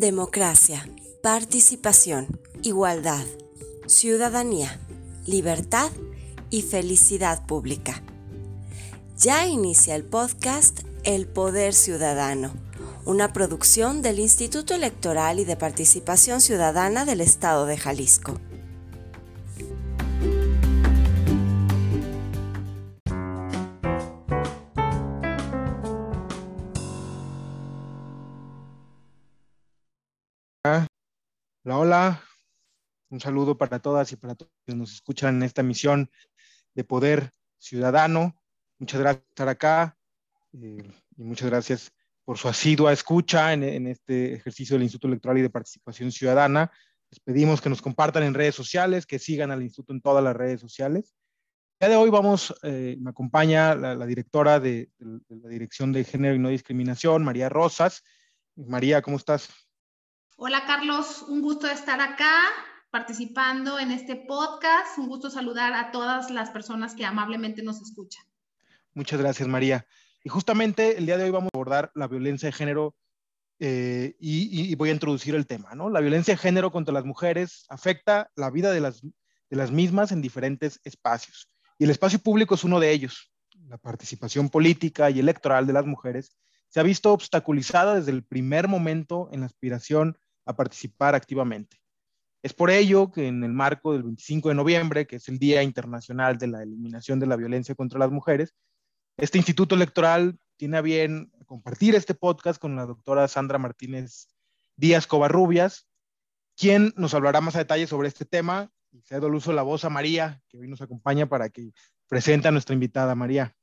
Democracia, participación, igualdad, ciudadanía, libertad y felicidad pública. Ya inicia el podcast El Poder Ciudadano, una producción del Instituto Electoral y de Participación Ciudadana del Estado de Jalisco. Un saludo para todas y para todos que nos escuchan en esta misión de Poder Ciudadano. Muchas gracias por estar acá eh, y muchas gracias por su asidua escucha en, este ejercicio del Instituto Electoral y de Participación Ciudadana. Les pedimos que nos compartan en redes sociales, que sigan al Instituto en todas las redes sociales. El día de hoy vamos, eh, me acompaña la, directora de, de la Dirección de Género y No Discriminación, María Rosas. María, ¿cómo estás? Hola Carlos, un gusto estar acá participando en este podcast. Un gusto saludar a todas las personas que amablemente nos escuchan. Muchas gracias María. Y justamente el día de hoy vamos a abordar la violencia de género eh, y, voy a introducir el tema. ¿no? La violencia de género contra las mujeres afecta la vida de las, de las mismas en diferentes espacios. Y el espacio público es uno de ellos. La participación política y electoral de las mujeres se ha visto obstaculizada desde el primer momento en la aspiración a participar activamente. Es por ello que en el marco del 25 de noviembre, que es el Día Internacional de la Eliminación de la Violencia contra las Mujeres, este Instituto Electoral tiene a bien compartir este podcast con la doctora Sandra Martínez Díaz Covarrubias, quien nos hablará más a detalle sobre este tema. Y cedo el uso la voz a María, que hoy nos acompaña para que presente a nuestra invitada, María.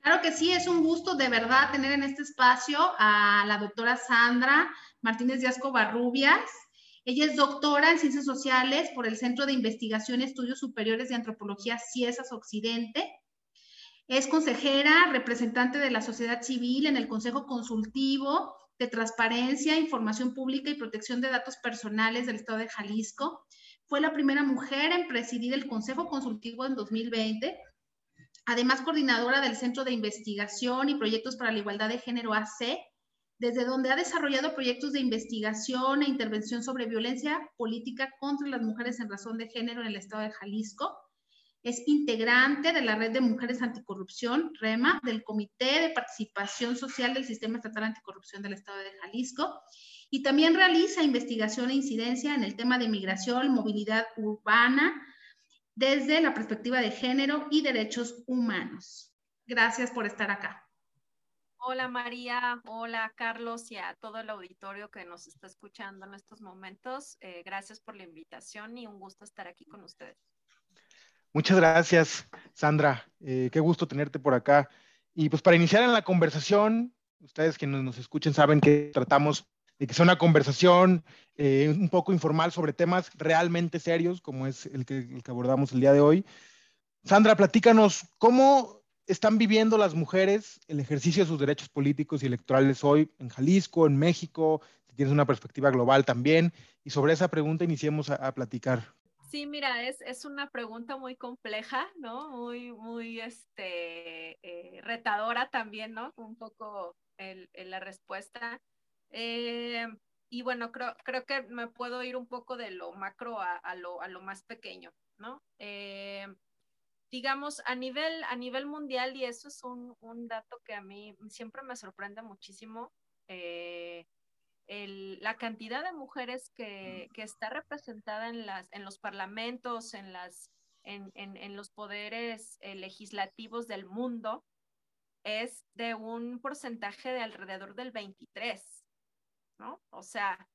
Claro que sí, es un gusto de verdad tener en este espacio a la doctora Sandra Martínez Díaz Covarrubias. Ella es doctora en Ciencias Sociales por el Centro de Investigación y Estudios Superiores de Antropología CIESAS Occidente. Es consejera, representante de la sociedad civil en el Consejo Consultivo de Transparencia, Información Pública y Protección de Datos Personales del Estado de Jalisco. Fue la primera mujer en presidir el Consejo Consultivo en 2020 además coordinadora del Centro de Investigación y Proyectos para la Igualdad de Género AC, desde donde ha desarrollado proyectos de investigación e intervención sobre violencia política contra las mujeres en razón de género en el estado de Jalisco. Es integrante de la Red de Mujeres Anticorrupción, REMA, del Comité de Participación Social del Sistema Estatal Anticorrupción del Estado de Jalisco y también realiza investigación e incidencia en el tema de migración, movilidad urbana, desde la perspectiva de género y derechos humanos. Gracias por estar acá. Hola María, hola Carlos y a todo el auditorio que nos está escuchando en estos momentos. Eh, gracias por la invitación y un gusto estar aquí con ustedes. Muchas gracias, Sandra. Eh, qué gusto tenerte por acá. Y pues para iniciar en la conversación, ustedes que nos, nos escuchen saben que tratamos de que sea una conversación eh, un poco informal sobre temas realmente serios, como es el que, el que abordamos el día de hoy. Sandra, platícanos, ¿cómo están viviendo las mujeres el ejercicio de sus derechos políticos y electorales hoy en Jalisco, en México? Si tienes una perspectiva global también. Y sobre esa pregunta iniciemos a, platicar. Sí, mira, es, es, una pregunta muy compleja, ¿no? Muy, muy este, eh, retadora también, ¿no? Un poco el, la respuesta. Eh, y bueno, creo, creo que me puedo ir un poco de lo macro a, lo, a lo, más pequeño, ¿no? Eh, digamos, a nivel, a nivel mundial, y eso es un, un dato que a mí siempre me sorprende muchísimo, eh, la cantidad de mujeres que, que, está representada en, las, en los parlamentos, en, las, en, en, los poderes legislativos del mundo, es de un porcentaje de alrededor del 23. ¿no? O sea,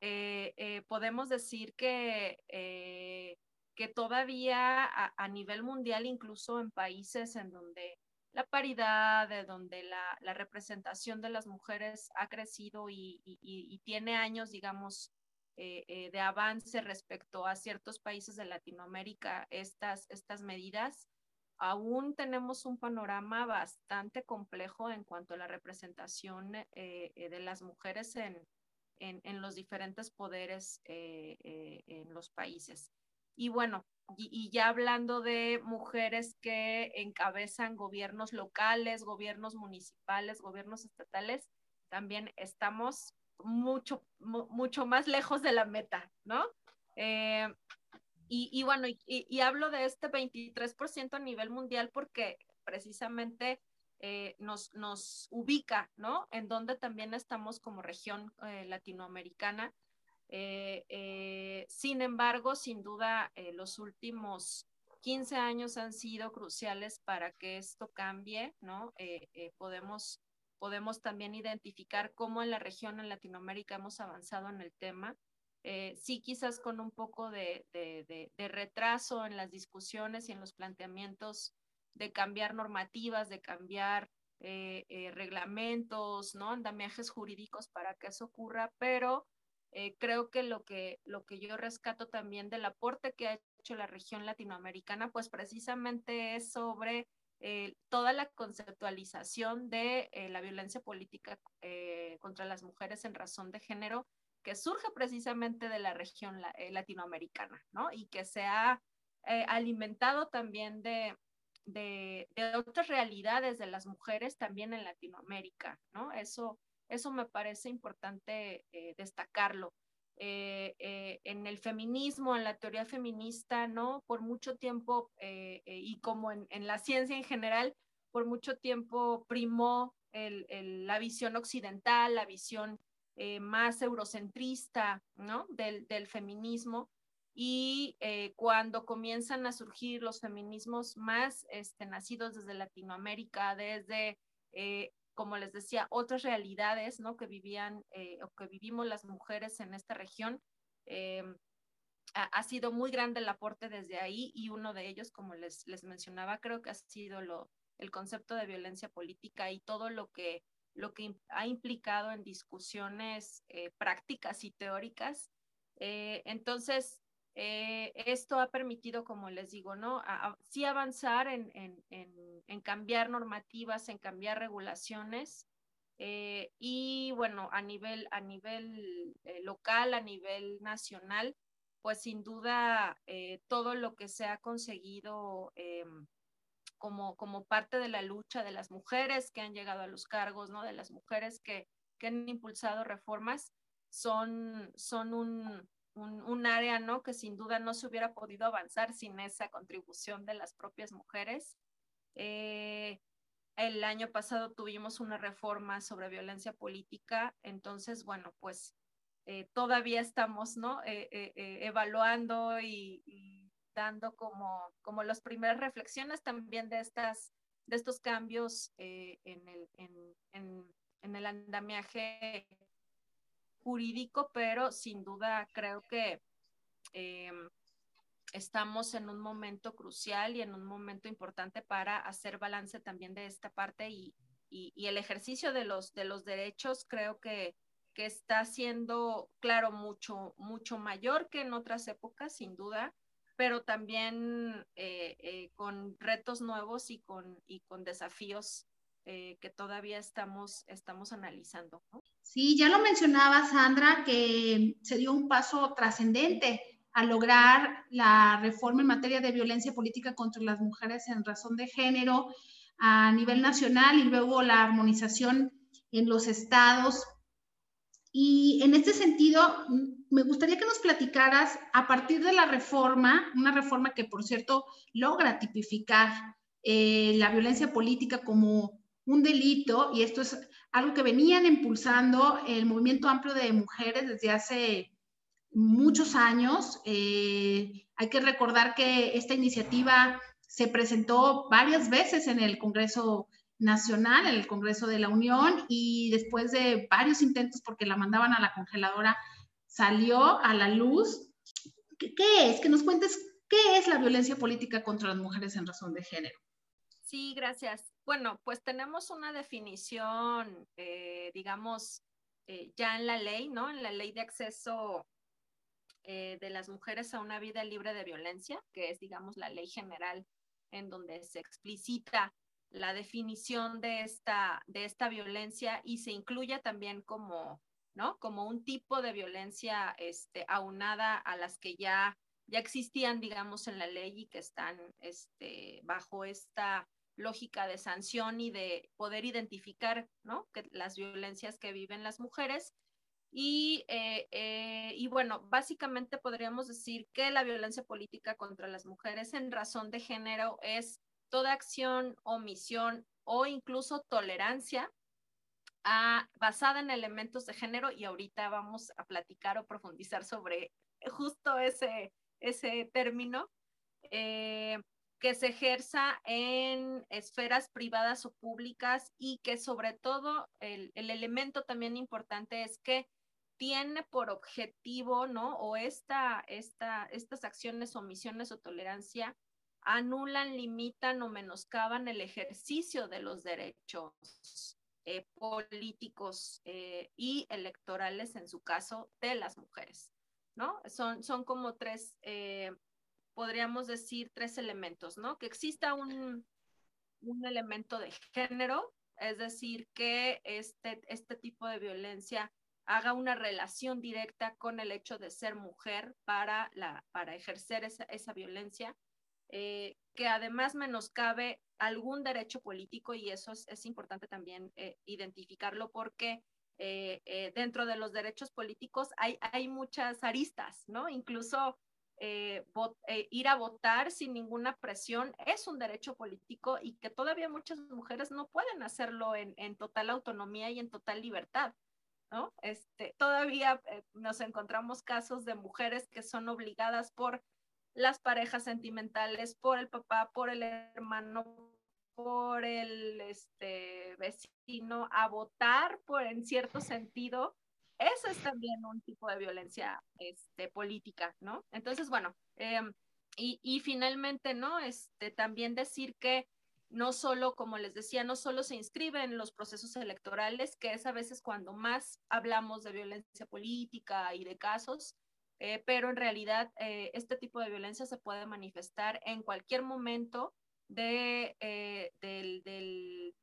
eh, eh, podemos decir que, eh, que todavía a, nivel mundial, incluso en países en donde la paridad, de donde la, representación de las mujeres ha crecido y, tiene años, digamos, de avance respecto a ciertos países de Latinoamérica, estas, estas medidas, aún tenemos un panorama bastante complejo en cuanto a la representación eh, eh, de las mujeres en, en, los diferentes poderes eh, en los países. Y bueno, y, ya hablando de mujeres que encabezan gobiernos locales, gobiernos municipales, gobiernos estatales, también estamos mucho, mucho más lejos de la meta, ¿no? Eh, y, bueno, y, hablo de este 23% a nivel mundial porque precisamente eh, nos, nos ubica, ¿no? En donde también estamos como región eh, latinoamericana. Sin embargo, sin duda, los últimos 15 años han sido cruciales para que esto cambie, ¿no? podemos podemos también identificar cómo en la región, en Latinoamérica, hemos avanzado en el tema. Eh, sí, quizás con un poco de, retraso en las discusiones y en los planteamientos de cambiar normativas, de cambiar eh, eh, reglamentos, ¿no? Andamiajes jurídicos para que eso ocurra, pero creo que lo, que lo que yo rescato también del aporte que ha hecho la región latinoamericana, pues precisamente es sobre eh, toda la conceptualización de eh, la violencia política eh, contra las mujeres en razón de género que surge precisamente de la región latinoamericana, ¿no? Y que se ha alimentado también de, de, de, otras realidades de las mujeres también en Latinoamérica, ¿no? Eso, eso me parece importante destacarlo. Eh, eh, en el feminismo, en la teoría feminista, ¿no? Por mucho tiempo, eh, y como en, la ciencia en general, por mucho tiempo primó la visión occidental, la visión más eurocentrista, ¿no? Del, feminismo. Y cuando comienzan a surgir los feminismos más este, nacidos desde Latinoamérica, desde como les decía, otras realidades, ¿no? Que vivían eh, o que vivimos las mujeres en esta región. Eh, ha, sido muy grande el aporte desde ahí y uno de ellos, como les, les mencionaba, creo que ha sido lo, el concepto de violencia política y todo lo que, lo que ha implicado en discusiones eh, prácticas y teóricas. entonces, eh, esto ha permitido, como les digo, ¿no? sí avanzar en, cambiar normativas, en cambiar regulaciones. Eh, y bueno, a nivel, a nivel eh, local, a nivel nacional, pues sin duda todo lo que se ha conseguido como, como parte de la lucha de las mujeres que han llegado a los cargos, ¿no? De las mujeres que, que han impulsado reformas, son, son un, un, área, ¿no? Que sin duda no se hubiera podido avanzar sin esa contribución de las propias mujeres. Eh, el año pasado tuvimos una reforma sobre violencia política, entonces, bueno, pues eh, todavía estamos, ¿no? Eh, evaluando y, dando como, como las primeras reflexiones también de, estas, de estos cambios en el, en, en el andamiaje jurídico, pero sin duda creo que em, estamos en un momento crucial y en un momento importante para hacer balance también de esta parte y, el ejercicio de los, de los derechos creo que, que está siendo, claro, mucho, mucho mayor que en otras épocas, sin duda, pero también eh, eh, con retos nuevos y con, y con desafíos eh, que todavía estamos, estamos analizando. Sí, ya lo mencionaba Sandra, que se dio un paso trascendente a lograr la reforma en materia de violencia política contra las mujeres en razón de género a nivel nacional y luego la armonización en los estados. Y en este sentido, me gustaría que nos platicaras a partir de la reforma, una reforma que por cierto logra tipificar eh, la violencia política como un delito, y esto es algo que venían impulsando el movimiento amplio de mujeres desde hace muchos años. Eh, hay que recordar que esta iniciativa se presentó varias veces en el Congreso Nacional, en el Congreso de la Unión, y después de varios intentos porque la mandaban a la congeladora, salió a la luz. ¿Qué, qué es? Que nos cuentes qué es la violencia política contra las mujeres en razón de género. Sí, gracias. Bueno, pues tenemos una definición, eh, digamos, eh, ya en la ley, ¿no? En la ley de acceso eh, de las mujeres a una vida libre de violencia, que es, digamos, la ley general en donde se explicita la definición de esta, de esta violencia y se incluye también como, ¿no? Como un tipo de violencia este, aunada a las que ya, ya existían, digamos, en la ley y que están este, bajo esta lógica de sanción y de poder identificar ¿no? que las violencias que viven las mujeres. Y, eh, eh, y, bueno, básicamente podríamos decir que la violencia política contra las mujeres en razón de género es toda acción, omisión o incluso tolerancia a, basada en elementos de género y ahorita vamos a platicar o profundizar sobre justo ese, ese término. Eh, que se ejerza en esferas privadas o públicas y que sobre todo el, el, elemento también importante es que tiene por objetivo, ¿no? O esta, esta, estas acciones, omisiones o tolerancia anulan, limitan o menoscaban el ejercicio de los derechos eh, políticos eh, y electorales, en su caso, de las mujeres, ¿no? Son, son como tres, eh, podríamos decir, tres elementos, ¿no? Que exista un, un elemento de género, es decir, que este, este tipo de violencia haga una relación directa con el hecho de ser mujer para, la, para ejercer esa, esa violencia, eh, que además menoscabe algún derecho político y eso es, importante también eh, identificarlo porque eh, dentro de los derechos políticos hay, hay muchas aristas, ¿no? Incluso ir a votar sin ninguna presión es un derecho político y que todavía muchas mujeres no pueden hacerlo en, en total autonomía y en total libertad. ¿no? Este, todavía eh, nos encontramos casos de mujeres que son obligadas por las parejas sentimentales, por el papá, por el hermano, por el este, vecino, a votar por en cierto sentido. Eso es también un tipo de violencia este, política, ¿no? Entonces, bueno, em, y, finalmente, ¿no? Este, también decir que no solo, como les decía, no solo se inscribe en los procesos electorales, que es a veces cuando más hablamos de violencia política y de casos, eh, pero en realidad eh, este tipo de violencia se puede manifestar en cualquier momento de, eh, del,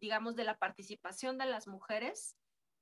digamos, de la participación de las mujeres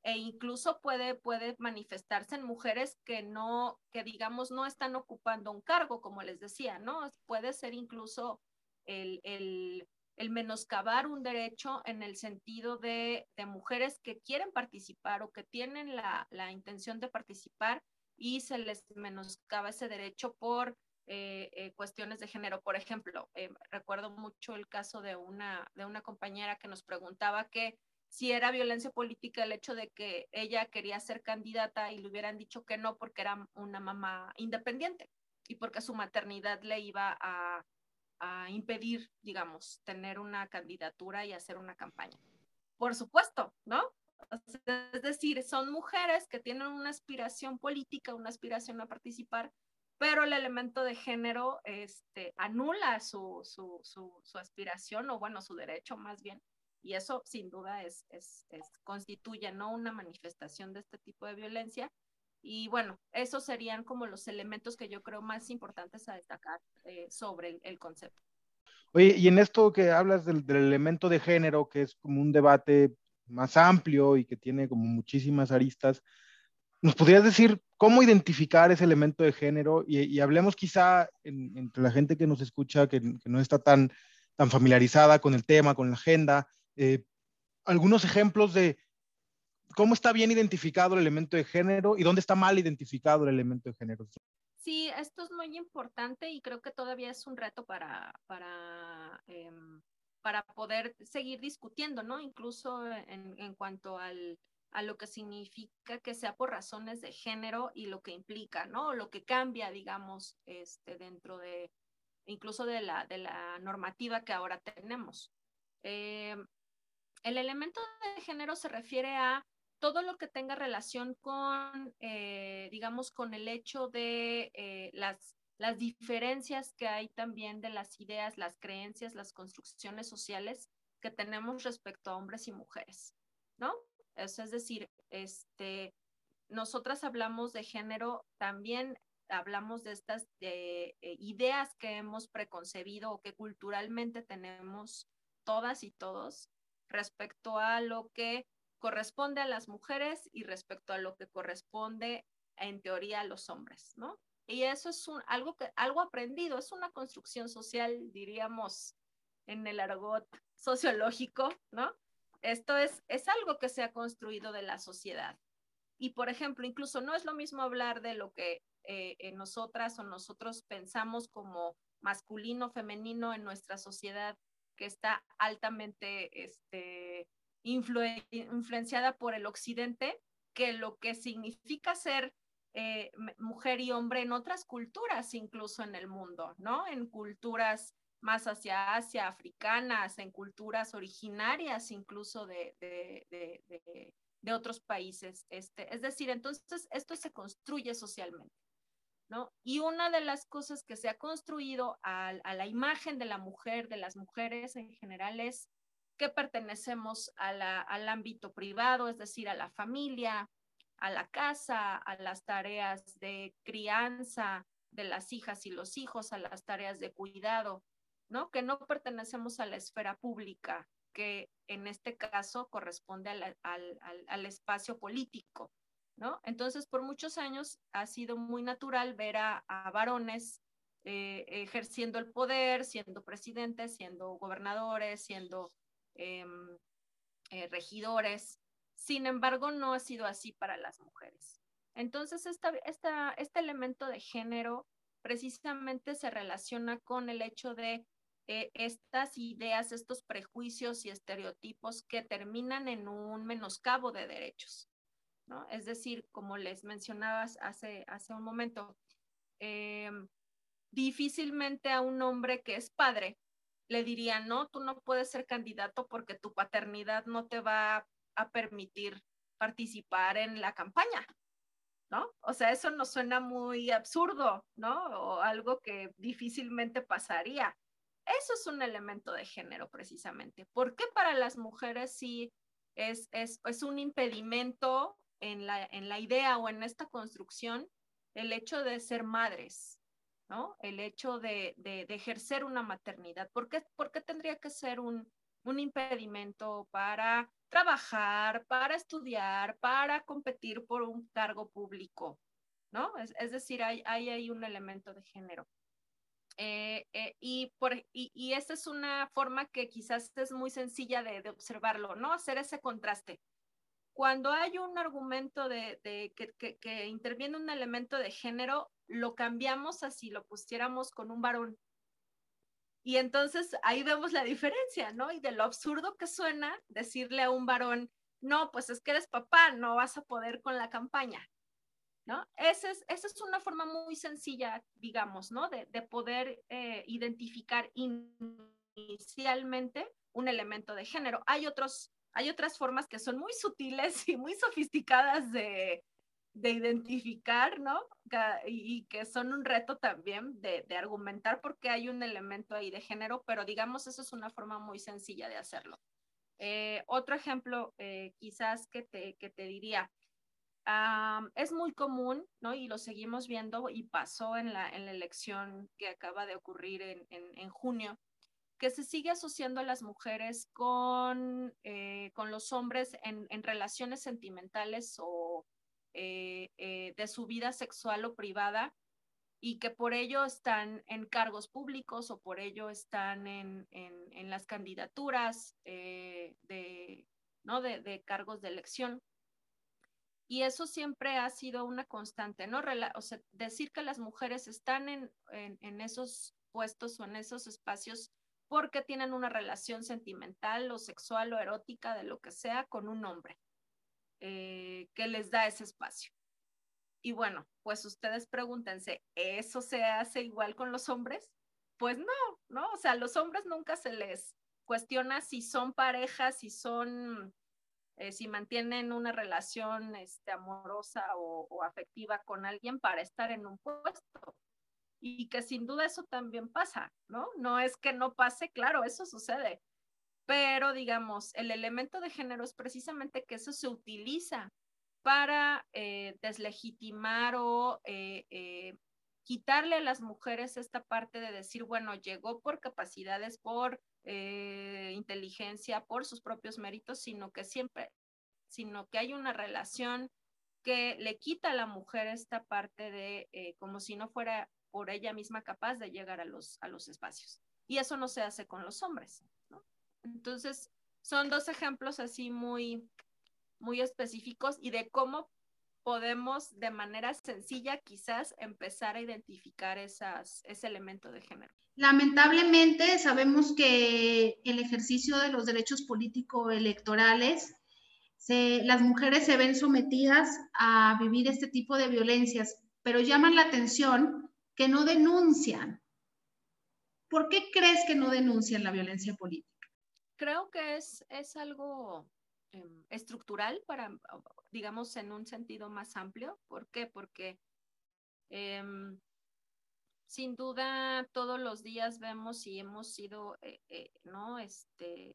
e incluso puede, puede manifestarse en mujeres que no, que digamos, no están ocupando un cargo, como les decía, ¿no? Puede ser incluso el, el el menoscabar un derecho en el sentido de, mujeres que quieren participar o que tienen la, la, intención de participar y se les menoscaba ese derecho por eh, eh, cuestiones de género. Por ejemplo, eh, recuerdo mucho el caso de una, de una compañera que nos preguntaba que si era violencia política el hecho de que ella quería ser candidata y le hubieran dicho que no porque era una mamá independiente y porque su maternidad le iba a, impedir, digamos, tener una candidatura y hacer una campaña. Por supuesto, ¿no? es decir, son mujeres que tienen una aspiración política, una aspiración a participar, pero el elemento de género este, anula su aspiración o, bueno, su derecho más bien. Y eso sin duda es, es, constituye ¿no? una manifestación de este tipo de violencia y bueno, esos serían como los elementos que yo creo más importantes a destacar eh, sobre el, concepto. Oye, y en esto que hablas del, elemento de género, que es como un debate más amplio y que tiene como muchísimas aristas, ¿nos podrías decir cómo identificar ese elemento de género? Y, hablemos quizá en, entre la gente que nos escucha, que, que, no está tan, tan familiarizada con el tema, con la agenda, eh, algunos ejemplos de cómo está bien identificado el elemento de género y dónde está mal identificado el elemento de género. Sí, esto es muy importante y creo que todavía es un reto para, para, eh, para poder seguir discutiendo, ¿no? Incluso en, en cuanto al, a lo que significa que sea por razones de género y lo que implica, ¿no? Lo que cambia, digamos, este, dentro de, incluso de la, de la normativa que ahora tenemos. Eh, el elemento de género se refiere a todo lo que tenga relación con, eh, digamos, con el hecho de eh, las, las diferencias que hay también de las ideas, las creencias, las construcciones sociales que tenemos respecto a hombres y mujeres, ¿no? Es, es decir, este, nosotras hablamos de género, también hablamos de estas de, eh, ideas que hemos preconcebido o que culturalmente tenemos todas y todos respecto a lo que corresponde a las mujeres y respecto a lo que corresponde en teoría a los hombres, ¿no? Y eso es algo, que, algo aprendido, es una construcción social, diríamos, en el argot sociológico, ¿no? Esto es, es algo que se ha construido de la sociedad. Y por ejemplo, incluso no es lo mismo hablar de lo que eh, nosotras o nosotros pensamos como masculino, femenino en nuestra sociedad que está altamente este, influenciada por el occidente, que lo que significa ser eh, mujer y hombre en otras culturas, incluso en el mundo, ¿no? En culturas más hacia Asia, africanas, en culturas originarias incluso de, de, otros países. Este, es decir, entonces esto se construye socialmente. Y una de las cosas que se ha construido a, la imagen de la mujer, de las mujeres en general, es que pertenecemos al ámbito privado, es decir, a la familia, a la casa, a las tareas de crianza de las hijas y los hijos, a las tareas de cuidado, ¿no? Que no pertenecemos a la esfera pública, que en este caso corresponde al, espacio político, ¿no? Entonces, por muchos años ha sido muy natural ver a, varones eh, ejerciendo el poder, siendo presidentes, siendo gobernadores, siendo em, eh, regidores. Sin embargo, no ha sido así para las mujeres. Entonces, este elemento de género precisamente se relaciona con el hecho de eh, estas ideas, estos prejuicios y estereotipos que terminan en un menoscabo de derechos. Es decir, como les mencionabas hace, hace un momento, eh, difícilmente a un hombre que es padre le dirían, no, tú no puedes ser candidato porque tu paternidad no te va a permitir participar en la campaña, ¿no? O sea, eso nos suena muy absurdo, ¿no? O algo que difícilmente pasaría. Eso es un elemento de género precisamente. ¿Por qué para las mujeres sí es, es, es un impedimento en la, en la idea o en esta construcción el hecho de ser madres, ¿no? El hecho de, de, ejercer una maternidad. ¿Por qué, ¿Por tendría que ser un, un impedimento para trabajar, para estudiar, para competir por un cargo público? ¿No? Es, es decir, hay, hay ahí un elemento de género. Eh, eh, y, por, y, y, esta es una forma que quizás es muy sencilla de, de, observarlo, ¿no? Hacer ese contraste. Cuando hay un argumento de, que, interviene un elemento de género, lo cambiamos así, lo pusiéramos con un varón. Y entonces ahí vemos la diferencia, ¿no? Y de lo absurdo que suena decirle a un varón, no, pues es que eres papá, no vas a poder con la campaña. ¿no? Esa es, esa es una forma muy sencilla, digamos, ¿no? De, de poder eh, identificar inicialmente un elemento de género. Hay, otros, hay otras formas que son muy sutiles y muy sofisticadas de, de identificar, ¿no? Y, que son un reto también de, de, argumentar porque hay un elemento ahí de género, pero digamos, eso es una forma muy sencilla de hacerlo. Eh, otro ejemplo, eh, quizás que te, que te diría, es muy común, ¿no? Y lo seguimos viendo y pasó en la, en la elección que acaba de ocurrir en, en, junio, que se sigue asociando a las mujeres con, eh, con los hombres en, relaciones sentimentales o eh, eh, de su vida sexual o privada y que por ello están en cargos públicos o por ello están en, en las candidaturas de, ¿no? de cargos de elección. Y eso siempre ha sido una constante, ¿no? O sea, decir que las mujeres están en, en, esos puestos o en esos espacios porque tienen una relación sentimental o sexual o erótica, de lo que sea, con un hombre eh, que les da ese espacio. Y bueno, pues ustedes pregúntense, ¿eso se hace igual con los hombres? Pues no, ¿no? O sea, a los hombres nunca se les cuestiona si son parejas, si son eh, si mantienen una relación este, amorosa o, afectiva con alguien para estar en un puesto. Y que sin duda eso también pasa, ¿no? No es que no pase, claro, eso sucede. Pero digamos, el elemento de género es precisamente que eso se utiliza para eh, deslegitimar o eh, quitarle a las mujeres esta parte de decir, bueno, llegó por capacidades, por eh, inteligencia, por sus propios méritos, sino que siempre, sino que hay una relación que le quita a la mujer esta parte de eh, como si no fuera por ella misma capaz de llegar a los, a los espacios. Y eso no se hace con los hombres. ¿no? Entonces, son dos ejemplos así muy, muy específicos y de cómo podemos de manera sencilla quizás empezar a identificar esas, ese elemento de género. Lamentablemente sabemos que el ejercicio de los derechos político-electorales, las mujeres se ven sometidas a vivir este tipo de violencias, pero llaman la atención que no denuncian. ¿Por qué crees que no denuncian la violencia política? Creo que es, es algo Em, estructural para, digamos, en un sentido más amplio. ¿Por qué? Porque em, sin duda todos los días vemos y hemos sido, eh, eh, ¿no? Este,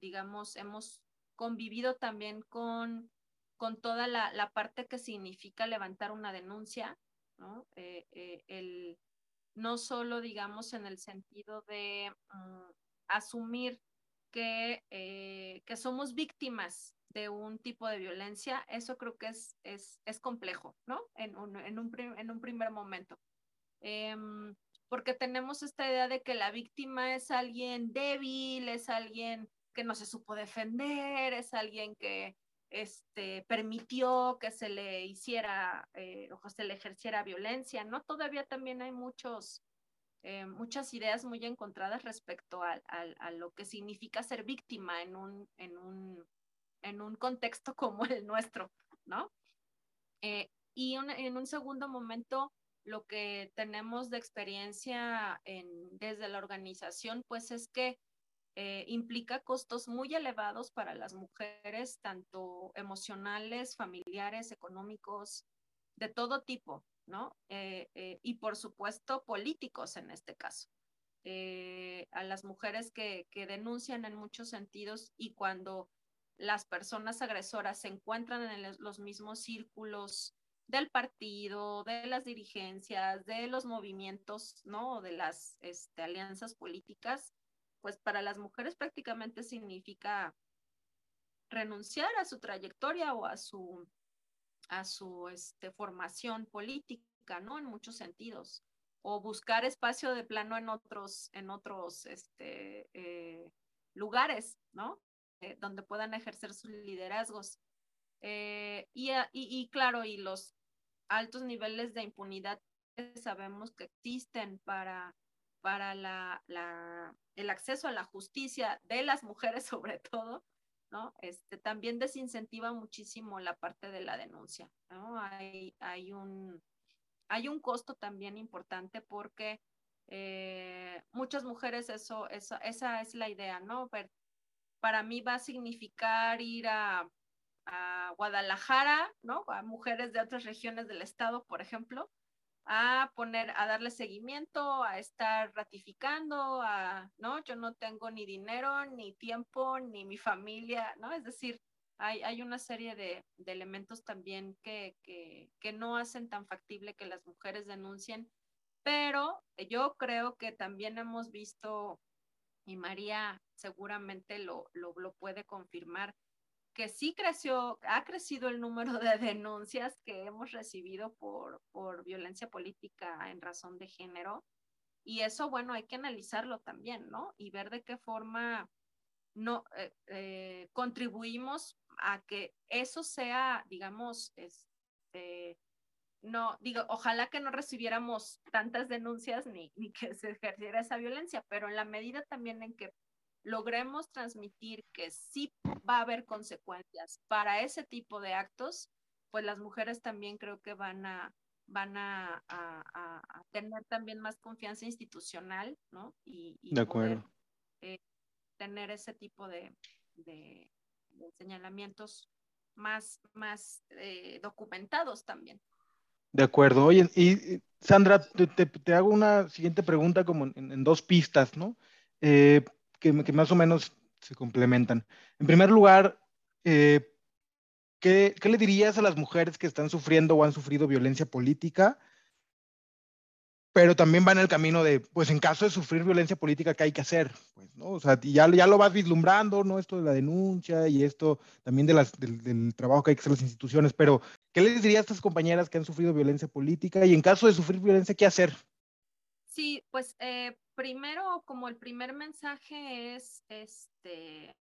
digamos, hemos convivido también con, con toda la, la, parte que significa levantar una denuncia, ¿no? Eh, el, no solo, digamos, en el sentido de mm, asumir que, eh, que somos víctimas de un tipo de violencia, eso creo que es, es, es complejo, ¿no? En un, en un, en un primer momento. Em, porque tenemos esta idea de que la víctima es alguien débil, es alguien que no se supo defender, es alguien que este, permitió que se le hiciera eh, o se le ejerciera violencia, ¿no? Todavía también hay muchos, eh, muchas ideas muy encontradas respecto a, lo que significa ser víctima en un, en un, en un contexto como el nuestro, ¿no? Eh, y en un segundo momento, lo que tenemos de experiencia en, desde la organización, pues es que eh, implica costos muy elevados para las mujeres, tanto emocionales, familiares, económicos, de todo tipo, ¿no? Eh, eh, y por supuesto políticos en este caso. A las mujeres que, denuncian en muchos sentidos y cuando las personas agresoras se encuentran en los mismos círculos del partido, de las dirigencias, de los movimientos, ¿no? De las este, alianzas políticas, pues para las mujeres prácticamente significa renunciar a su trayectoria o a su a su este, formación política, ¿no? En muchos sentidos. O buscar espacio de plano en otros, en otros este, eh, lugares, ¿no? Eh, donde puedan ejercer sus liderazgos. Eh, y, y, claro, y los altos niveles de impunidad sabemos que existen para, para la, la, el acceso a la justicia de las mujeres sobre todo, ¿no? Este, también desincentiva muchísimo la parte de la denuncia, ¿no? Hay, hay, un, hay un costo también importante porque eh, muchas mujeres eso, eso, esa es la idea, ¿no? para mí va a significar ir a, a Guadalajara, ¿no? A mujeres de otras regiones del estado, por ejemplo, a poner, a darle seguimiento, a estar ratificando, a, ¿no? Yo no tengo ni dinero, ni tiempo, ni mi familia, ¿no? Es decir, hay, hay una serie de, de elementos también que, que, que, no hacen tan factible que las mujeres denuncien, pero yo creo que también hemos visto, y María seguramente lo, lo, lo puede confirmar, que sí creció, ha crecido el número de denuncias que hemos recibido por, por violencia política en razón de género. Y eso, bueno, hay que analizarlo también, ¿no? Y ver de qué forma no eh, eh, contribuimos a que eso sea, digamos, este, no, digo, ojalá que no recibiéramos tantas denuncias ni, ni que se ejerciera esa violencia, pero en la medida también en que logremos transmitir que sí va a haber consecuencias para ese tipo de actos, pues las mujeres también creo que van a, van a, tener también más confianza institucional, ¿no? Y, de acuerdo. Eh, tener ese tipo de, señalamientos más, más eh, documentados también. De acuerdo. Oye, y Sandra, te, hago una siguiente pregunta como en, dos pistas, ¿no? Eh, que, más o menos se complementan. En primer lugar, eh, ¿qué, le dirías a las mujeres que están sufriendo o han sufrido violencia política? Pero también van en el camino de, pues en caso de sufrir violencia política, ¿qué hay que hacer? Pues, ¿no? O sea, ya, ya lo vas vislumbrando, ¿no? Esto de la denuncia y esto también del, trabajo que hay que hacer las instituciones, pero ¿qué les dirías a estas compañeras que han sufrido violencia política? Y en caso de sufrir violencia, ¿qué hacer? Sí, pues eh, primero, como el primer mensaje es, este,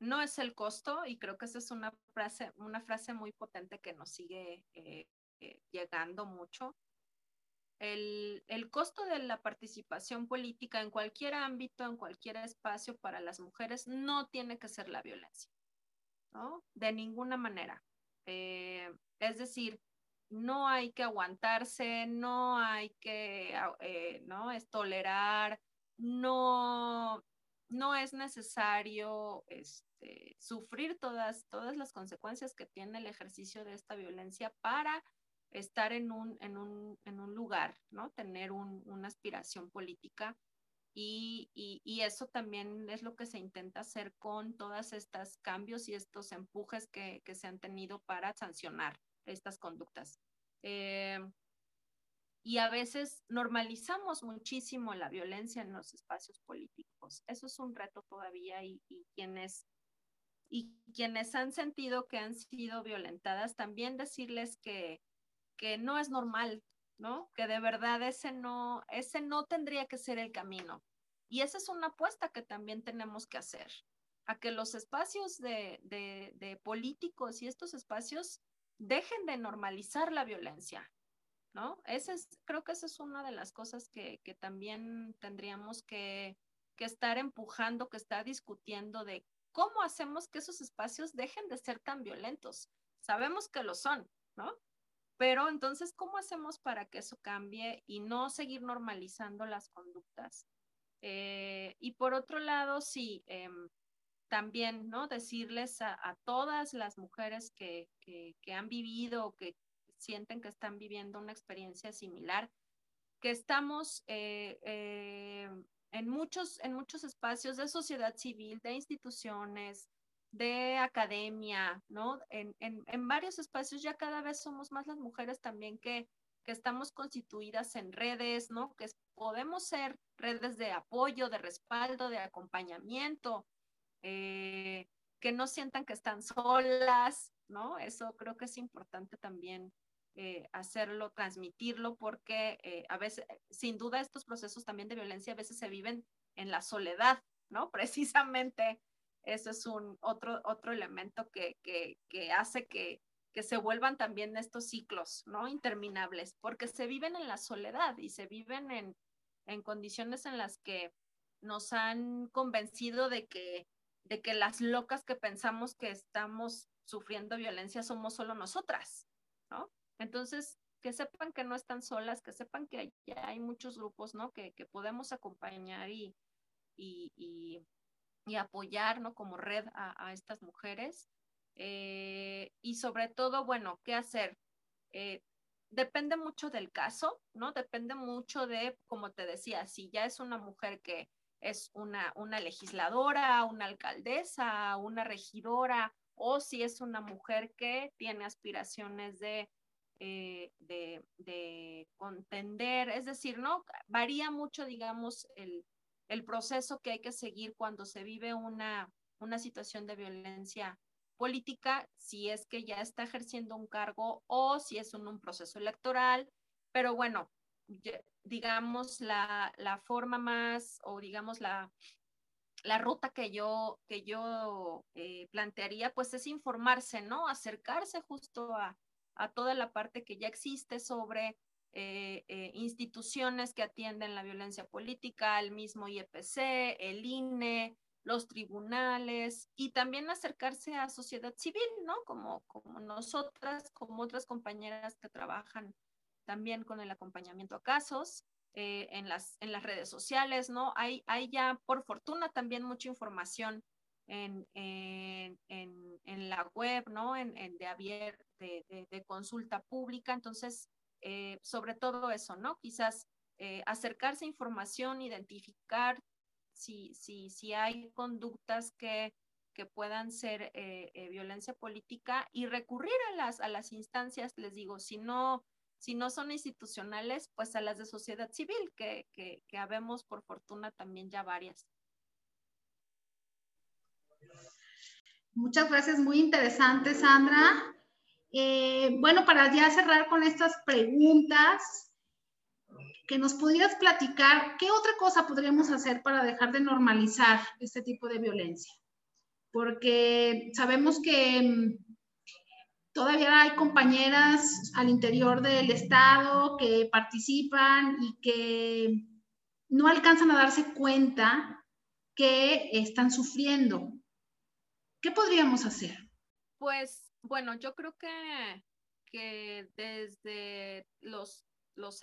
no es el costo, y creo que esa es una frase, una frase muy potente que nos sigue eh, eh, llegando mucho. El, el, costo de la participación política en cualquier ámbito, en cualquier espacio para las mujeres, no tiene que ser la violencia, ¿no? De ninguna manera. Es decir, no hay que aguantarse, no hay que, ¿no? Es tolerar, no, no es necesario este, sufrir todas, todas las consecuencias que tiene el ejercicio de esta violencia para estar en un, en un, en un lugar, ¿no? Tener una aspiración política. Y, y, eso también es lo que se intenta hacer con todos estos cambios y estos empujes que, que se han tenido para sancionar estas conductas. Eh, y a veces normalizamos muchísimo la violencia en los espacios políticos. Eso es un reto todavía y, quienes y quienes han sentido que han sido violentadas, también decirles que, que no es normal, ¿no? Que de verdad ese no, ese no tendría que ser el camino. Y esa es una apuesta que también tenemos que hacer, a que los espacios de, de, de políticos y estos espacios dejen de normalizar la violencia, ¿no? Ese es, creo que esa es una de las cosas que, que también tendríamos que, que, estar empujando, que estar discutiendo de cómo hacemos que esos espacios dejen de ser tan violentos. Sabemos que lo son, ¿no? Pero entonces, ¿cómo hacemos para que eso cambie y no seguir normalizando las conductas? Eh, y por otro lado, sí, em, también, ¿no? Decirles a, a todas las mujeres que, que, que han vivido, que sienten que están viviendo una experiencia similar, que estamos eh, eh, en, muchos, en muchos espacios de sociedad civil, de instituciones, de academia, ¿no? En, en, en, varios espacios ya cada vez somos más las mujeres también que, que estamos constituidas en redes, ¿no? Que podemos ser redes de apoyo, de respaldo, de acompañamiento, eh, que no sientan que están solas, ¿no? Eso creo que es importante también eh, hacerlo, transmitirlo, porque eh, a veces, sin duda, estos procesos también de violencia a veces se viven en la soledad, ¿no? Precisamente eso es un otro, otro elemento que, que, que hace que, que se vuelvan también estos ciclos, ¿no? Interminables, porque se viven en la soledad y se viven en, en condiciones en las que nos han convencido de que, de que las locas que pensamos que estamos sufriendo violencia somos solo nosotras, ¿no? Entonces, que sepan que no están solas, que sepan que ya hay muchos grupos, ¿no? Que, que podemos acompañar y, y, y, apoyar, ¿no? Como red a, a estas mujeres. Eh, y sobre todo, bueno, ¿qué hacer? Eh, depende mucho del caso, ¿no? Depende mucho de, como te decía, si ya es una mujer que es una, una legisladora, una alcaldesa, una regidora, o si es una mujer que tiene aspiraciones de eh, de, contender, es decir, ¿no? Varía mucho, digamos, el, proceso que hay que seguir cuando se vive una, una situación de violencia política, si es que ya está ejerciendo un cargo o si es un, un proceso electoral, pero bueno, digamos, la, la, forma más o digamos la, la ruta que yo, que yo eh, plantearía, pues es informarse, ¿no? Acercarse justo a, a toda la parte que ya existe sobre eh, eh, instituciones que atienden la violencia política, el mismo IEPC, el INE, los tribunales y también acercarse a sociedad civil, ¿no? Como, como nosotras, como otras compañeras que trabajan también con el acompañamiento a casos. Eh, en, las, en las redes sociales, ¿no? Hay, hay ya, por fortuna, también mucha información en, en, en, la web, ¿no? En, de, abierto de, consulta pública. Entonces, eh, sobre todo eso, ¿no? Quizás eh, acercarse a información, identificar si, si, si hay conductas que, que puedan ser violencia política y recurrir a las, a las instancias, les digo, si no, si no son institucionales, pues a las de sociedad civil, que, que, que habemos por fortuna también ya varias. Muchas gracias, muy interesante, Sandra. Eh, bueno, para ya cerrar con estas preguntas, que nos pudieras platicar, ¿qué otra cosa podríamos hacer para dejar de normalizar este tipo de violencia? porque sabemos que mm, todavía hay compañeras al interior del Estado que participan y que no alcanzan a darse cuenta que están sufriendo. ¿Qué podríamos hacer? Pues bueno, yo creo que, que desde los, los,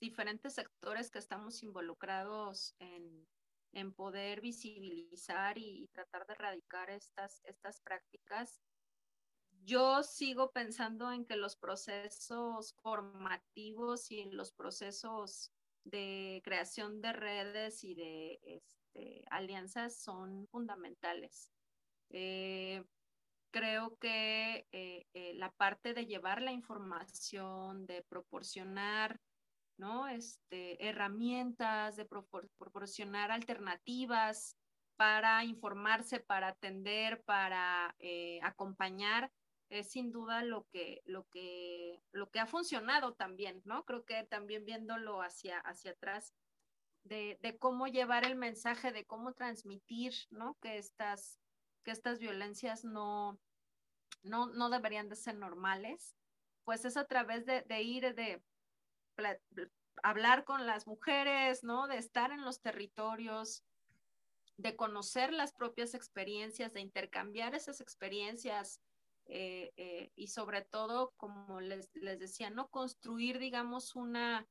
diferentes sectores que estamos involucrados en, en poder visibilizar y, tratar de erradicar estas, estas prácticas, yo sigo pensando en que los procesos formativos y los procesos de creación de redes y de este, alianzas son fundamentales. Eh, creo que eh, eh, la parte de llevar la información, de proporcionar ¿no? Este, herramientas, de proporcionar alternativas para informarse, para atender, para acompañar, es sin duda lo que, lo que, lo que ha funcionado también, ¿no? Creo que también viéndolo hacia, hacia atrás, de, de, cómo llevar el mensaje, de cómo transmitir, ¿no? Que estas, que estas violencias no, no, no deberían de ser normales, pues es a través de, de ir, de hablar con las mujeres, ¿no? De estar en los territorios, de conocer las propias experiencias, de intercambiar esas experiencias eh, eh, y sobre todo, como les, les, decía, no construir, digamos, una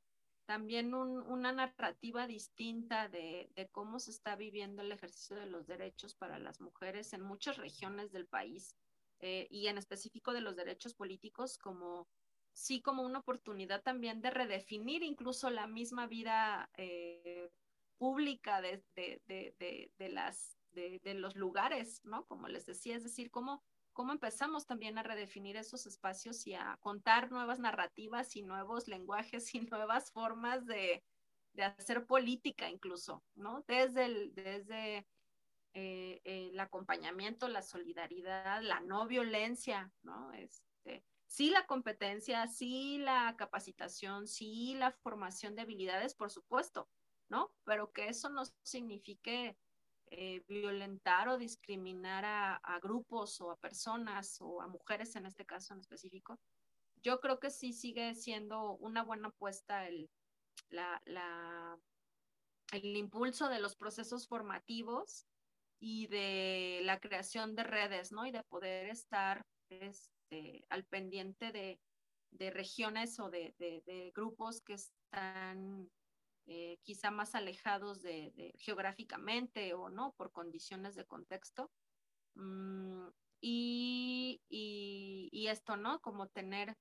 también una narrativa distinta de, de, cómo se está viviendo el ejercicio de los derechos para las mujeres en muchas regiones del país eh, y en específico de los derechos políticos como sí como una oportunidad también de redefinir incluso la misma vida pública de, de, de, de las de, los lugares, ¿no? Como les decía, es decir, cómo cómo empezamos también a redefinir esos espacios y a contar nuevas narrativas y nuevos lenguajes y nuevas formas de, hacer política incluso, ¿no? Desde el, desde eh, el acompañamiento, la solidaridad, la no violencia, ¿no? Este, sí la competencia, sí la capacitación, sí la formación de habilidades, por supuesto, ¿no? Pero que eso no signifique eh, violentar o discriminar a, grupos o a personas o a mujeres en este caso en específico, yo creo que sí sigue siendo una buena apuesta el, la, el impulso de los procesos formativos y de la creación de redes, ¿no? Y de poder estar este, al pendiente de, regiones o de, de, grupos que están eh, quizá más alejados de, geográficamente o no, por condiciones de contexto. Mm, y, esto, ¿no? Como tener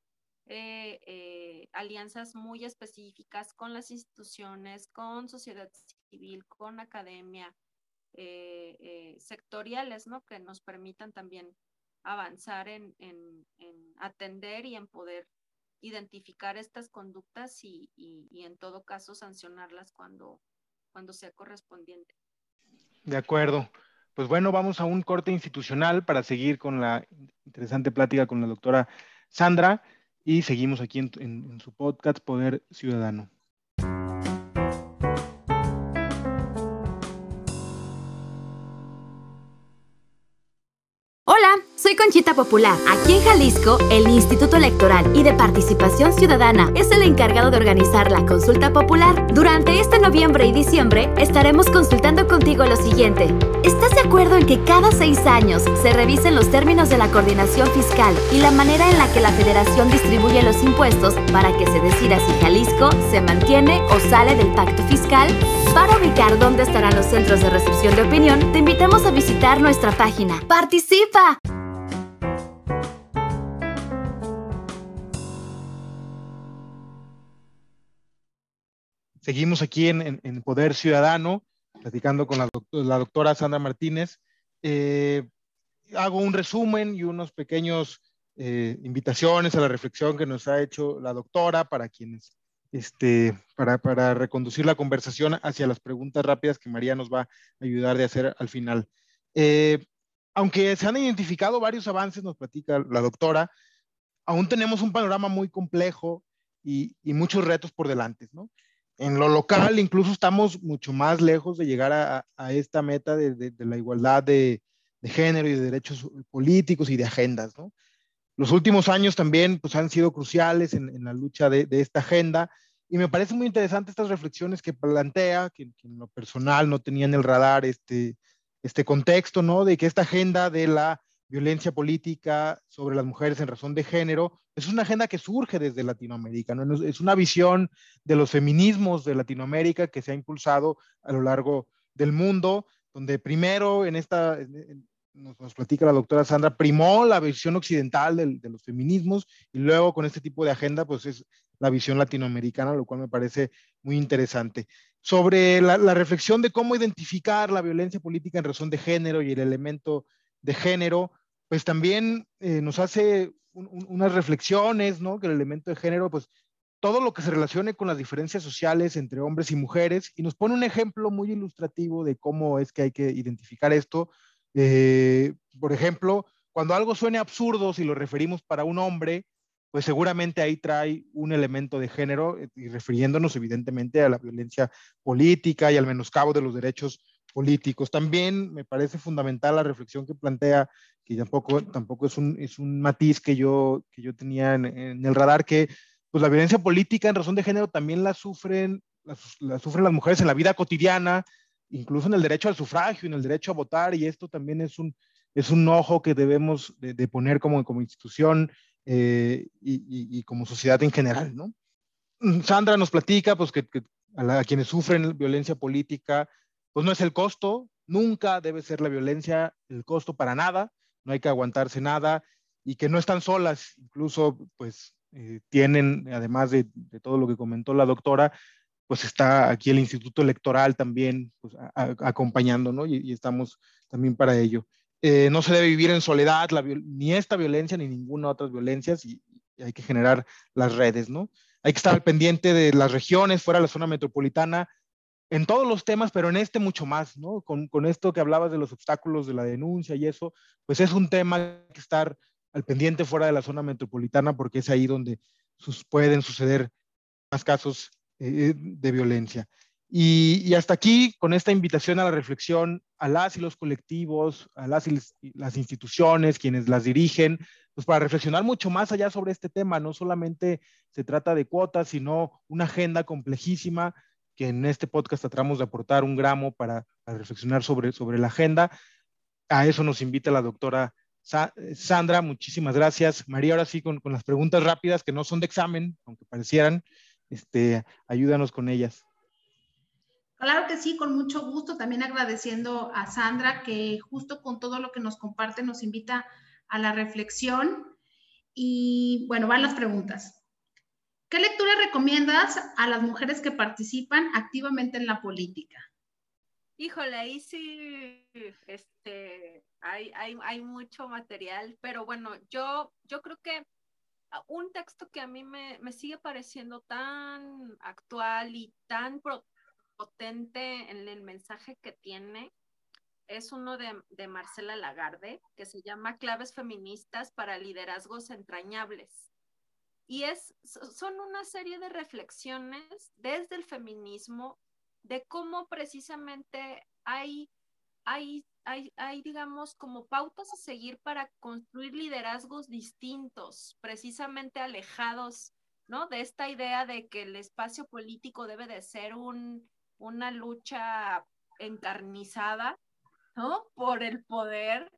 eh, eh, alianzas muy específicas con las instituciones, con sociedad civil, con academia, sectoriales, ¿no? Que nos permitan también avanzar en atender y en poder identificar estas conductas y, en todo caso sancionarlas cuando, cuando sea correspondiente. De acuerdo. Pues bueno, vamos a un corte institucional para seguir con la interesante plática con la doctora Sandra y seguimos aquí en su podcast Poder Ciudadano. Soy Conchita Popular. Aquí en Jalisco, el Instituto Electoral y de Participación Ciudadana es el encargado de organizar la consulta popular. Durante este noviembre y diciembre estaremos consultando contigo lo siguiente. ¿Estás de acuerdo en que cada seis años se revisen los términos de la coordinación fiscal y la manera en la que la federación distribuye los impuestos para que se decida si Jalisco se mantiene o sale del pacto fiscal? Para ubicar dónde estarán los centros de recepción de opinión, te invitamos a visitar nuestra página. ¡Participa! Seguimos aquí en, Poder Ciudadano, platicando con la, doctora Sandra Martínez. Eh, hago un resumen y unos pequeños eh, invitaciones a la reflexión que nos ha hecho la doctora para quienes, este, para, para, reconducir la conversación hacia las preguntas rápidas que María nos va a ayudar de hacer al final. Eh, aunque se han identificado varios avances, nos platica la doctora, aún tenemos un panorama muy complejo y, y muchos retos por delante, ¿no? En lo local incluso estamos mucho más lejos de llegar a, esta meta de, la igualdad de, género y de derechos políticos y de agendas. ¿no? Los últimos años también pues, han sido cruciales en, la lucha de, esta agenda y me parece muy interesante estas reflexiones que plantea, que, en lo personal no tenía en el radar este, este contexto, ¿no? De que esta agenda de la violencia política sobre las mujeres en razón de género, es una agenda que surge desde Latinoamérica, ¿no? Es una visión de los feminismos de Latinoamérica que se ha impulsado a lo largo del mundo, donde primero en esta, nos, platica la doctora Sandra, primó la visión occidental de, los feminismos y luego con este tipo de agenda, pues es la visión latinoamericana, lo cual me parece muy interesante. Sobre la, reflexión de cómo identificar la violencia política en razón de género y el elemento de género, pues también eh, nos hace unas reflexiones, ¿no? Que el elemento de género, pues todo lo que se relacione con las diferencias sociales entre hombres y mujeres, y nos pone un ejemplo muy ilustrativo de cómo es que hay que identificar esto, eh, por ejemplo, cuando algo suene absurdo, si lo referimos para un hombre, pues seguramente ahí trae un elemento de género eh, y refiriéndonos evidentemente a la violencia política y al menoscabo de los derechos políticos. También me parece fundamental la reflexión que plantea, que tampoco, tampoco es, un, es un matiz que yo, que yo tenía en, el radar, que pues la violencia política en razón de género también la sufren, la sufren las mujeres en la vida cotidiana, incluso en el derecho al sufragio, en el derecho a votar, y esto también es un, es un ojo que debemos de, poner como, como institución eh, y, como sociedad en general, ¿no? Sandra nos platica, pues, que, a, quienes sufren violencia política, pues no es el costo, nunca debe ser la violencia el costo para nada, no hay que aguantarse nada, y que no están solas, incluso, pues, eh, tienen, además de, todo lo que comentó la doctora, pues está aquí el Instituto Electoral también pues, acompañando, ¿no? Y, estamos también para ello. Eh, no se debe vivir en soledad, ni esta violencia ni ninguna otra violencia, y, hay que generar las redes, ¿no? Hay que estar pendiente de las regiones fuera de la zona metropolitana, en todos los temas, pero en este mucho más, ¿no? Con, con, esto que hablabas de los obstáculos de la denuncia y eso, pues es un tema que estar al pendiente fuera de la zona metropolitana porque es ahí donde sus, pueden suceder más casos eh, de violencia. Y, hasta aquí, con esta invitación a la reflexión a las y los colectivos, a las y las instituciones, quienes las dirigen, pues para reflexionar mucho más allá sobre este tema. No solamente se trata de cuotas, sino una agenda complejísima que en este podcast tratamos de aportar un gramo para, reflexionar sobre, sobre la agenda. A eso nos invita la doctora Sandra. Muchísimas gracias. María, ahora sí, con, con las preguntas rápidas que no son de examen, aunque parecieran este, ayúdanos con ellas. Claro que sí, con mucho gusto. También agradeciendo a Sandra que justo con todo lo que nos comparte nos invita a la reflexión. Y bueno, van las preguntas. ¿Qué lectura recomiendas a las mujeres que participan activamente en la política? Híjole, ahí sí este, hay, hay, hay mucho material, pero bueno, yo, yo creo que un texto que a mí me, sigue pareciendo tan actual y tan potente en el mensaje que tiene es uno de, Marcela Lagarde que se llama Claves feministas para liderazgos entrañables. Y es, son una serie de reflexiones desde el feminismo de cómo precisamente hay, hay hay, digamos, como pautas a seguir para construir liderazgos distintos, precisamente alejados, ¿no? De esta idea de que el espacio político debe de ser un, una lucha encarnizada, ¿no? Por el poder,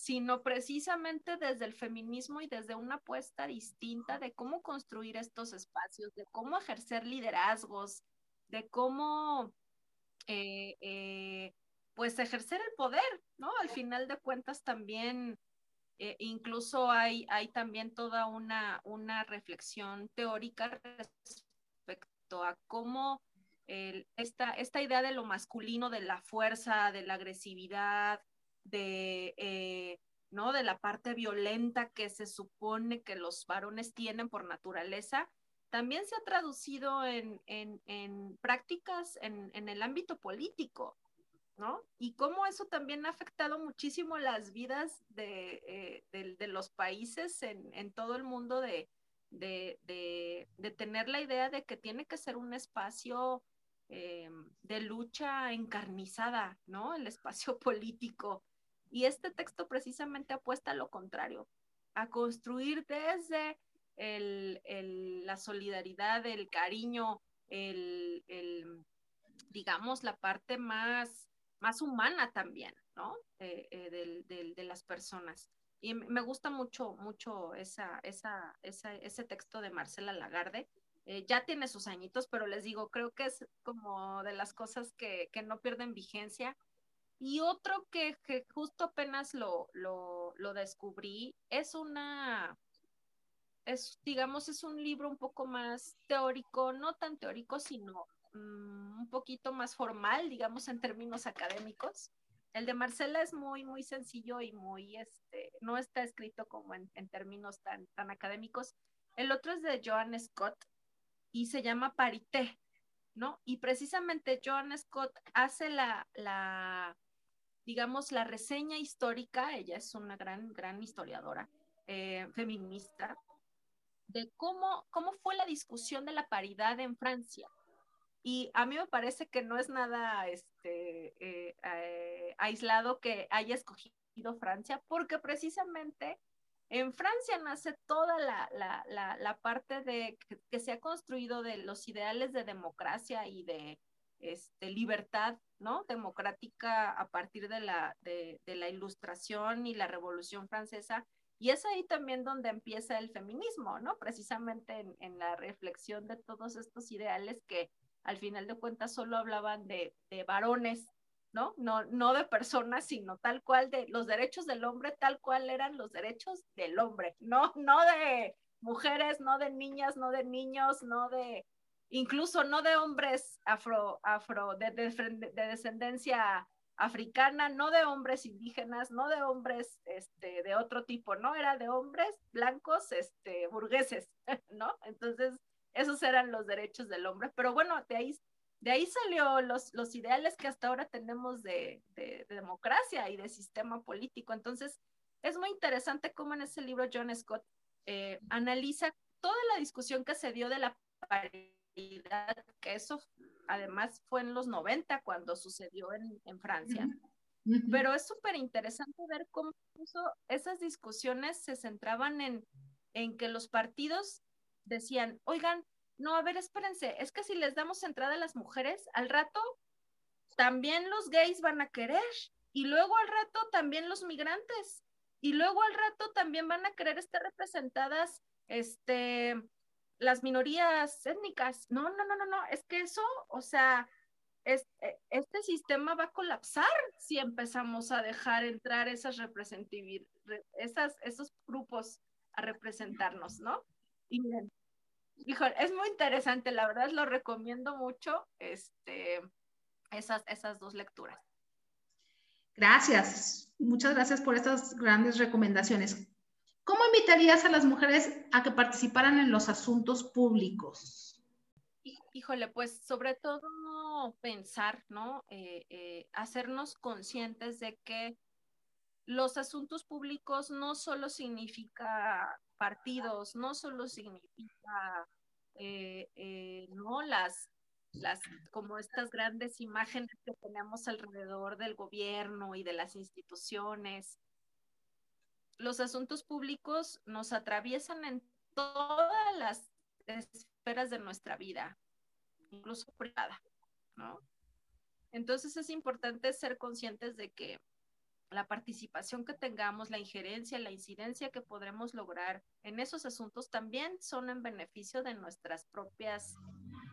sino precisamente desde el feminismo y desde una apuesta distinta de cómo construir estos espacios, de cómo ejercer liderazgos, de cómo eh, eh, pues ejercer el poder, ¿no? Al final de cuentas también, eh, incluso hay, hay también toda una, una reflexión teórica respecto a cómo esta, esta idea de lo masculino, de la fuerza, de la agresividad, de, eh, ¿no? de la parte violenta que se supone que los varones tienen por naturaleza, también se ha traducido en, prácticas en, en, el ámbito político. ¿no? Y cómo eso también ha afectado muchísimo las vidas de, eh, los países en, todo el mundo de, tener la idea de que tiene que ser un espacio eh, de lucha encarnizada, ¿no? El espacio político, Y este texto precisamente apuesta a lo contrario, a construir desde la solidaridad, el cariño, el, digamos, la parte más, más humana también, ¿no? Eh, eh, de las personas. Y me gusta mucho, mucho esa, esa, ese texto de Marcela Lagarde. Eh, ya tiene sus añitos, pero les digo, creo que es como de las cosas que, que no pierden vigencia. Y otro que, que justo apenas lo, lo, descubrí es una, es, digamos, es un libro un poco más teórico, no tan teórico, sino mm, un poquito más formal, digamos, en términos académicos. El de Marcela es muy, muy sencillo y muy, este, no está escrito como en, términos tan, tan académicos. El otro es de Joan Scott y se llama Parité, ¿no? Y precisamente Joan Scott hace la, la, digamos, la reseña histórica, ella es una gran, gran historiadora eh, feminista, de cómo, cómo fue la discusión de la paridad en Francia, y a mí me parece que no es nada este, eh, eh, aislado que haya escogido Francia, porque precisamente en Francia nace toda la, parte de que, se ha construido de los ideales de democracia y de este, libertad, ¿no? Democrática a partir de la, de, la ilustración y la revolución francesa. Y es ahí también donde empieza el feminismo, ¿no? Precisamente en, en la reflexión de todos estos ideales que al final de cuentas solo hablaban de, varones, ¿no? ¿no? No de personas, sino tal cual de los derechos del hombre, tal cual eran los derechos del hombre, no, no de mujeres, no de niñas, no de niños, no de, incluso no de hombres afro, afro, de, de, descendencia africana, no de hombres indígenas, no de hombres este, de otro tipo, ¿no? Era de hombres blancos, este, burgueses, ¿no? Entonces, esos eran los derechos del hombre. Pero bueno, de ahí, de ahí salió los, los ideales que hasta ahora tenemos de, democracia y de sistema político. Entonces, es muy interesante cómo en ese libro John Scott eh, analiza toda la discusión que se dio de la paridad, que eso además fue en los 90 cuando sucedió en, en Francia. Pero es súper interesante ver cómo esas discusiones se centraban en, en que los partidos decían, oigan, no, a ver, espérense, es que si les damos entrada a las mujeres, al rato también los gays van a querer y luego al rato también los migrantes y luego al rato también van a querer estar representadas este las minorías étnicas. No, no, no, no, no, es que eso, o sea, e, este sistema va a colapsar si empezamos a dejar entrar esas esas, esos grupos a representarnos, ¿no? Y híjole, es muy interesante, la verdad lo recomiendo mucho, este, esas, esas dos lecturas. Gracias, muchas gracias por estas grandes recomendaciones. ¿Cómo invitarías a las mujeres a que participaran en los asuntos públicos? Híjole, pues sobre todo pensar, ¿no? Eh, eh, hacernos conscientes de que los asuntos públicos no solo significa partidos, no solo significa, eh, ¿no? Las, las, como estas grandes imágenes que tenemos alrededor del gobierno y de las instituciones. Los asuntos públicos nos atraviesan en todas las esferas de nuestra vida, incluso privada, ¿no? Entonces es importante ser conscientes de que la participación que tengamos, la injerencia, la incidencia que podremos lograr en esos asuntos también son en beneficio de nuestras propias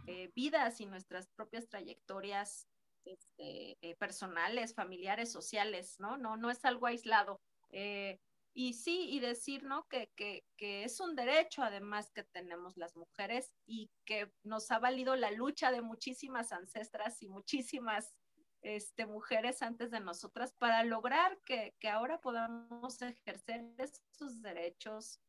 eh, vidas y nuestras propias trayectorias este, eh, personales, familiares, sociales, ¿no? No, no es algo aislado. Eh, y sí, y decir, ¿no? Que, que, que, es un derecho además que tenemos las mujeres y que nos ha valido la lucha de muchísimas ancestras y muchísimas este, mujeres antes de nosotras para lograr que, ahora podamos ejercer esos derechos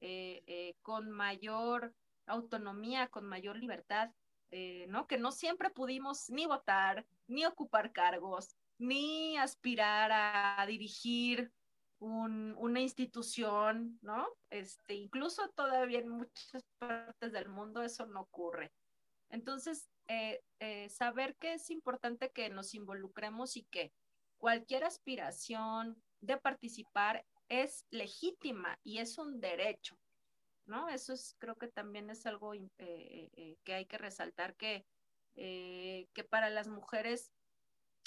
eh, eh, con mayor autonomía, con mayor libertad, eh, ¿no? Que no siempre pudimos ni votar, ni ocupar cargos, ni aspirar a, dirigir una institución, ¿no? Este, incluso todavía en muchas partes del mundo eso no ocurre. Entonces, eh, eh, saber que es importante que nos involucremos y que cualquier aspiración, de participar es legítima y es un derecho, ¿no? Eso es, creo que también es algo eh, eh, que hay que resaltar, que, que para las mujeres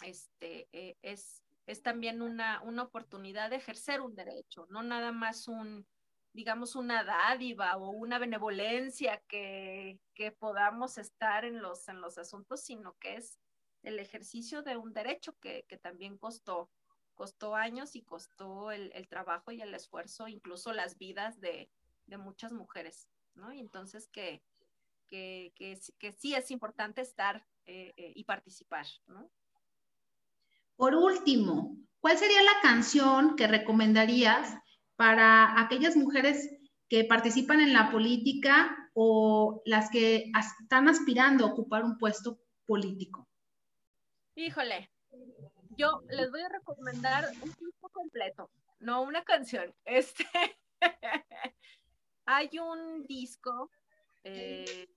este, es, es también una, una oportunidad de ejercer un derecho, no nada más un, digamos, una dádiva o una benevolencia que, que podamos estar en los, en los asuntos, sino que es el ejercicio de un derecho que, que también costó, costó años y costó el, el, trabajo y el esfuerzo, incluso las vidas de, de muchas mujeres, ¿no? Y entonces que, que, que, sí es importante estar eh, eh, y participar, ¿no? Por último, ¿cuál sería la canción que recomendarías para aquellas mujeres que participan en la política o las que están aspirando a ocupar un puesto político? Híjole, yo les voy a recomendar un disco completo, no una canción. Este, hay un disco eh,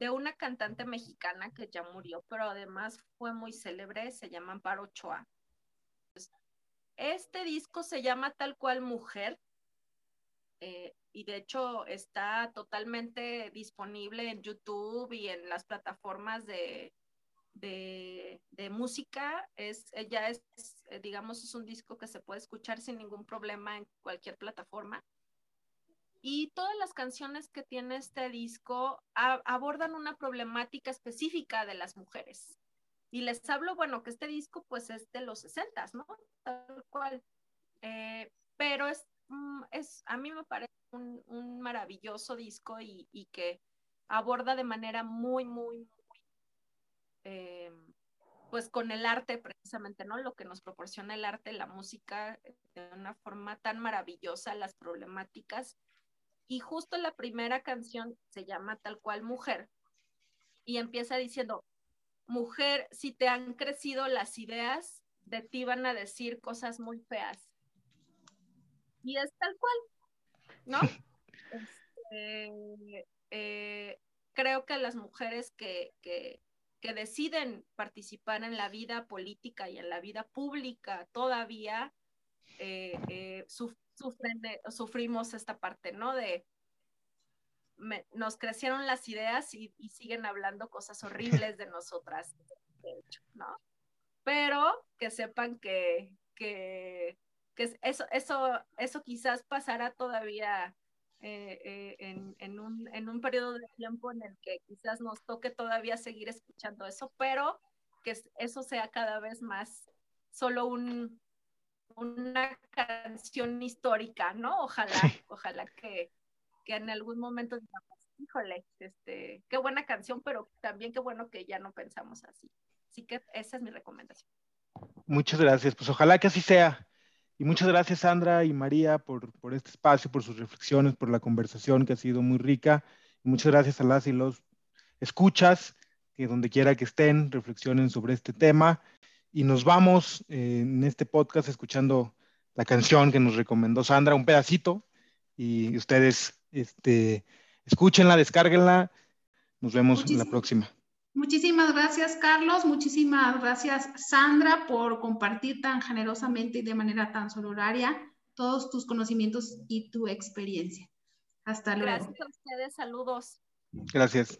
de una cantante mexicana que ya murió, pero además fue muy célebre, se llama Amparo Ochoa. Este disco se llama tal cual Mujer eh, y de hecho está totalmente disponible en YouTube y en las plataformas de, de, música. Es, ella es, eh, digamos, es un disco que se puede escuchar sin ningún problema en cualquier plataforma. Y todas las canciones que tiene este disco abordan una problemática específica de las mujeres. Y les hablo, bueno, que este disco pues es de los 60, ¿no? Tal cual. Eh, pero es, mm, es, a mí me parece un, maravilloso disco y, y, que aborda de manera muy, muy, muy, eh, pues con el arte precisamente, ¿no? Lo que nos proporciona el arte, la música, de una forma tan maravillosa, las problemáticas. Y justo la primera canción se llama tal cual Mujer y empieza diciendo, mujer, si te han crecido las ideas, de ti van a decir cosas muy feas. Y es tal cual, ¿no? Este, eh, creo que las mujeres que, que, deciden participar en la vida política y en la vida pública todavía eh, eh, sufren sufrimos esta parte, ¿no? De nos crecieron las ideas y, siguen hablando cosas horribles de nosotras, de hecho, ¿no? Pero que sepan que, que, eso, eso, eso quizás pasará todavía eh, eh, en, en, un, en un periodo de tiempo en el que quizás nos toque todavía seguir escuchando eso, pero que eso sea cada vez más solo un, una canción histórica, ¿no? Ojalá, ojalá que, que en algún momento digamos, híjole, este, qué buena canción, pero también qué bueno que ya no pensamos así. Así que esa es mi recomendación. Muchas gracias, pues ojalá que así sea. Y muchas gracias Sandra y María por, por este espacio, por sus reflexiones, por la conversación que ha sido muy rica. Y muchas gracias a las y los escuchas, que donde quiera que estén, reflexionen sobre este tema. Y nos vamos eh, en este podcast escuchando la canción que nos recomendó Sandra, un pedacito, y ustedes este, escúchenla, descárguenla. Nos vemos en la próxima. Muchísimas gracias, Carlos. Muchísimas gracias, Sandra, por compartir tan generosamente y de manera tan soloraria todos tus conocimientos y tu experiencia. Hasta luego. Gracias a ustedes. Saludos. Gracias.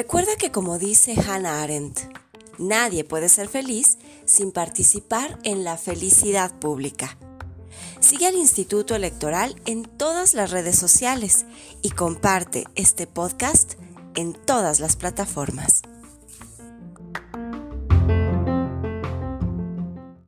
Recuerda que como dice Hannah Arendt, nadie puede ser feliz sin participar en la felicidad pública. Sigue al Instituto Electoral en todas las redes sociales y comparte este podcast en todas las plataformas.